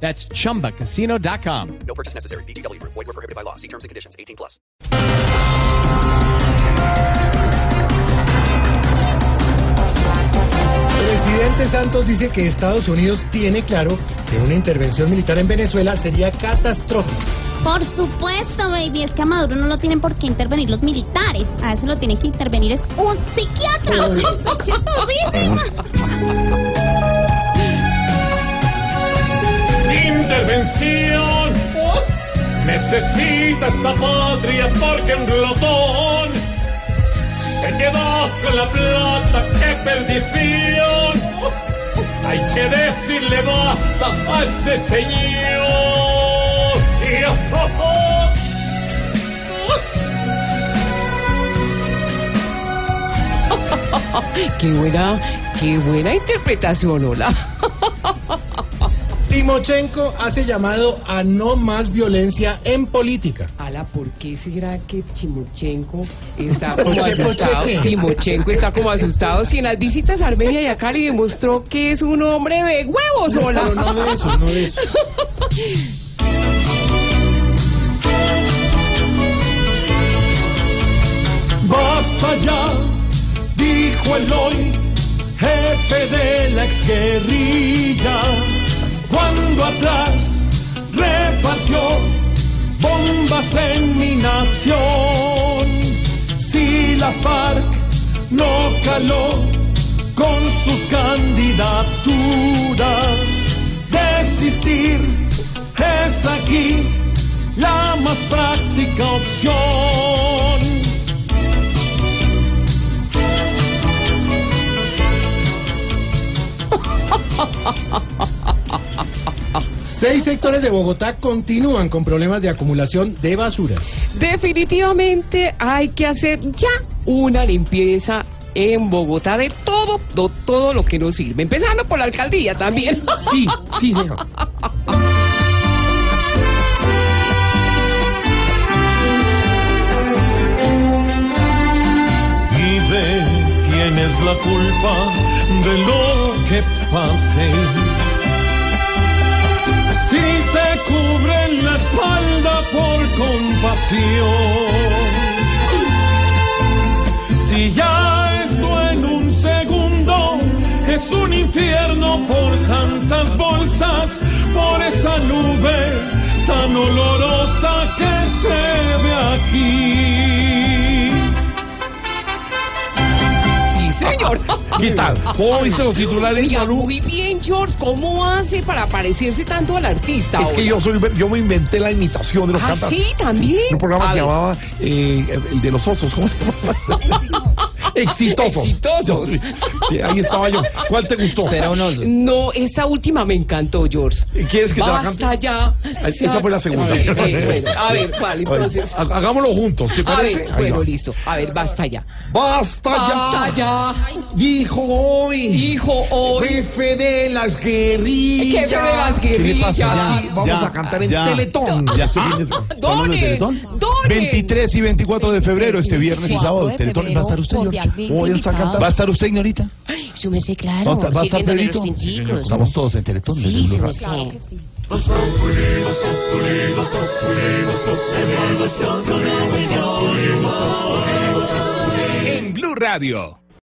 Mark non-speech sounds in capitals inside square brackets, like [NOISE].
That's chumbacasino.com. No purchase necessary. VGW Group. Void were prohibited by law. See terms and conditions. 18 plus. Presidente Santos dice que Estados Unidos tiene claro que una intervención militar en Venezuela sería catastrófica. Por supuesto, baby, es que a Maduro no lo tienen por qué intervenir los militares. A eso lo tiene que intervenir es un psiquiatra. [LAUGHS] [LAUGHS] Necesita esta patria porque un glotón se quedó con la plata. ¡Qué perdición! Hay que decirle basta a ese señor. Y, oh, oh, oh. [LAUGHS] Qué buena, qué buena interpretación, hola. [LAUGHS] Timochenko hace llamado a no más violencia en política. Ala, ¿por qué será que Timochenko está como asustado? Timochenko está como asustado. Si en las visitas a Armenia y a Cali demostró que es un hombre de huevos, hola. Pero no de eso, no de eso. [LAUGHS] no caló con sus candidaturas, desistir es aquí la más práctica opción. [LAUGHS] Seis sectores de Bogotá continúan con problemas de acumulación de basuras. Definitivamente hay que hacer ya una limpieza en Bogotá de todo, de todo lo que nos sirve. Empezando por la alcaldía también. Sí, [LAUGHS] sí, señor. y de quién es la culpa de lo que pase. Si se cubren la espalda por compasión, infierno por tantas bolsas, por esa nube tan olorosa que se ve aquí. Sí, señor. [LAUGHS] ¿Qué tal? ¿Cómo viste los titulares, Oiga, muy bien, George. ¿Cómo hace para parecerse tanto al artista? Es que ahora? yo soy yo me inventé la imitación de los Ah, cantantes. sí, también. Un programa A que ver. llamaba eh, el de los osos, ¿cómo se llama? [LAUGHS] [LAUGHS] Exitosos. Exitosos. Sí, ahí estaba yo. ¿Cuál te gustó? No, esta última me encantó, George. ¿Quieres que te la cante? Basta ya. Esa fue la segunda. A ver, eh, bueno, a ver, ¿cuál entonces? Ha- Hagámoslo juntos, ¿te A parece? ver, Ahí bueno, listo. A ver, basta ya. ¡Basta Basta ya! ya. Dijo hoy. Hijo, hoy. Jefe de las guerrillas. Jefe de las ¿Qué le guerrillas. pasa? Vamos Ya, a cantar en ya, Teletón. ya. ¿Dónde? ¿Dónde? 23 y 24 de febrero, este viernes y sábado. Teletón. ¿Va a estar usted, George? Invitados. Zacata- ¿Va a estar usted, ignorita? Yo me sé, claro. ¿Va a estar, va a estar sirviéndole Pedrito? Estamos todos en Teletón Sí, Blue sí, me Radio. sé. En Blue Radio.